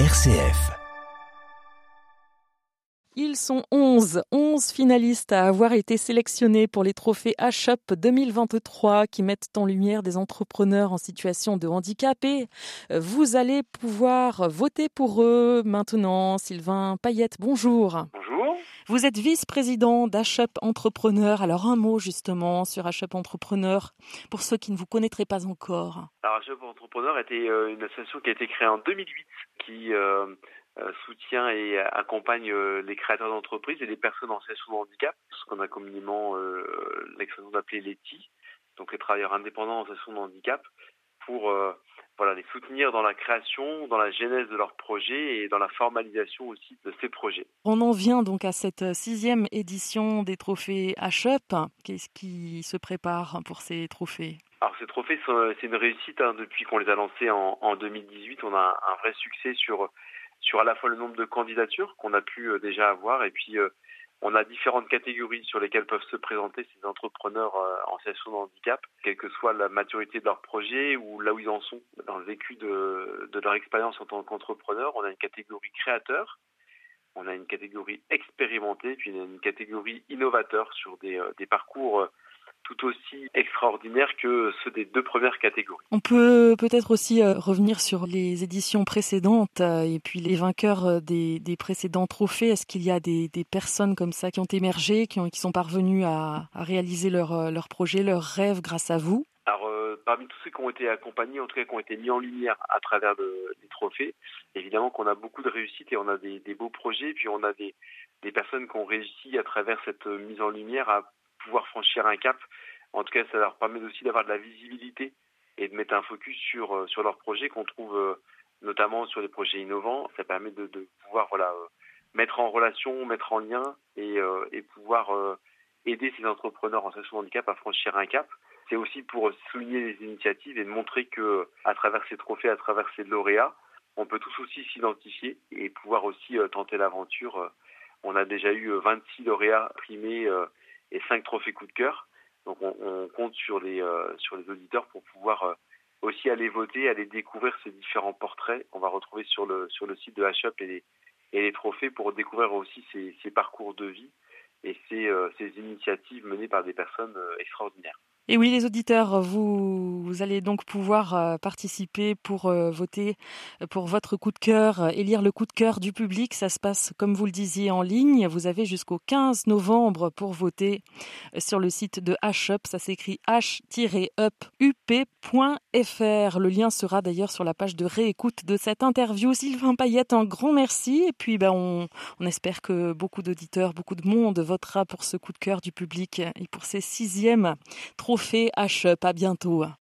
RCF. Ils sont 11, 11 finalistes à avoir été sélectionnés pour les trophées HUP 2023 qui mettent en lumière des entrepreneurs en situation de handicap et vous allez pouvoir voter pour eux maintenant. Sylvain Payette, bonjour. Vous êtes vice-président d'HUP Entrepreneur. Alors un mot justement sur HUP Entrepreneur pour ceux qui ne vous connaîtraient pas encore. Alors HUP Entrepreneur était euh, une association qui a été créée en 2008 qui euh, euh, soutient et accompagne les créateurs d'entreprises et les personnes en situation de handicap, ce qu'on a communément l'expression d'appeler les TI, donc les travailleurs indépendants en situation de handicap, pour voilà, les soutenir dans la création, dans la genèse de leurs projets et dans la formalisation aussi de ces projets. On en vient donc à cette sixième édition des trophées HUP. Qu'est-ce qui se prépare pour ces trophées? Alors ces trophées, c'est une réussite hein, depuis qu'on les a lancés en, en 2018. On a un vrai succès sur sur à la fois le nombre de candidatures qu'on a pu euh, déjà avoir et puis euh, on a différentes catégories sur lesquelles peuvent se présenter ces entrepreneurs euh, en situation de handicap, quelle que soit la maturité de leur projet ou là où ils en sont dans le vécu de, leur expérience en tant qu'entrepreneur. On a une catégorie créateur, on a une catégorie expérimenté, puis une catégorie innovateur sur des, des parcours tout aussi extraordinaires que ceux des deux premières catégories. On peut peut-être aussi euh, revenir sur les éditions précédentes euh, et puis les vainqueurs euh, des, des précédents trophées. Est-ce qu'il y a des, des, personnes comme ça qui ont émergé, qui, ont, qui sont parvenues à, à réaliser leur, leur projet, leurs rêves grâce à vous? Alors, euh, parmi tous ceux qui ont été accompagnés, en tout cas qui ont été mis en lumière à travers le, les trophées, évidemment qu'on a beaucoup de réussites et on a des, des beaux projets, puis on a des, des personnes qui ont réussi à travers cette mise en lumière à pouvoir franchir un cap. En tout cas, ça leur permet aussi d'avoir de la visibilité et de mettre un focus sur euh, sur leurs projets qu'on trouve euh, notamment sur les projets innovants. Ça permet de, de pouvoir voilà euh, mettre en relation, mettre en lien et, et pouvoir aider ces entrepreneurs en situation de handicap à franchir un cap. C'est aussi pour souligner les initiatives et de montrer que à travers ces trophées, à travers ces lauréats, on peut tous aussi s'identifier et pouvoir aussi tenter l'aventure. On a déjà eu 26 lauréats primés et cinq trophées coup de cœur. Donc on, compte sur les euh, sur les auditeurs pour pouvoir euh, aussi aller voter, aller découvrir ces différents portraits. On va retrouver sur le sur le site de HUP et les et les trophées pour découvrir aussi ces, parcours de vie et ces, euh, ces initiatives menées par des personnes extraordinaires. Et oui, les auditeurs, vous, allez donc pouvoir euh, participer pour euh, voter pour votre coup de cœur, élire le coup de cœur du public. Ça se passe, comme vous le disiez, en ligne. Vous avez jusqu'au 15 novembre pour voter sur le site de HUP. Ça s'écrit h-up-up.fr. Le lien sera d'ailleurs sur la page de réécoute de cette interview. Sylvain Payette, un grand merci. Et puis, ben, on, on espère que beaucoup d'auditeurs, beaucoup de monde votera pour ce coup de cœur du public et pour ces sixièmes trophée H-Up. À bientôt.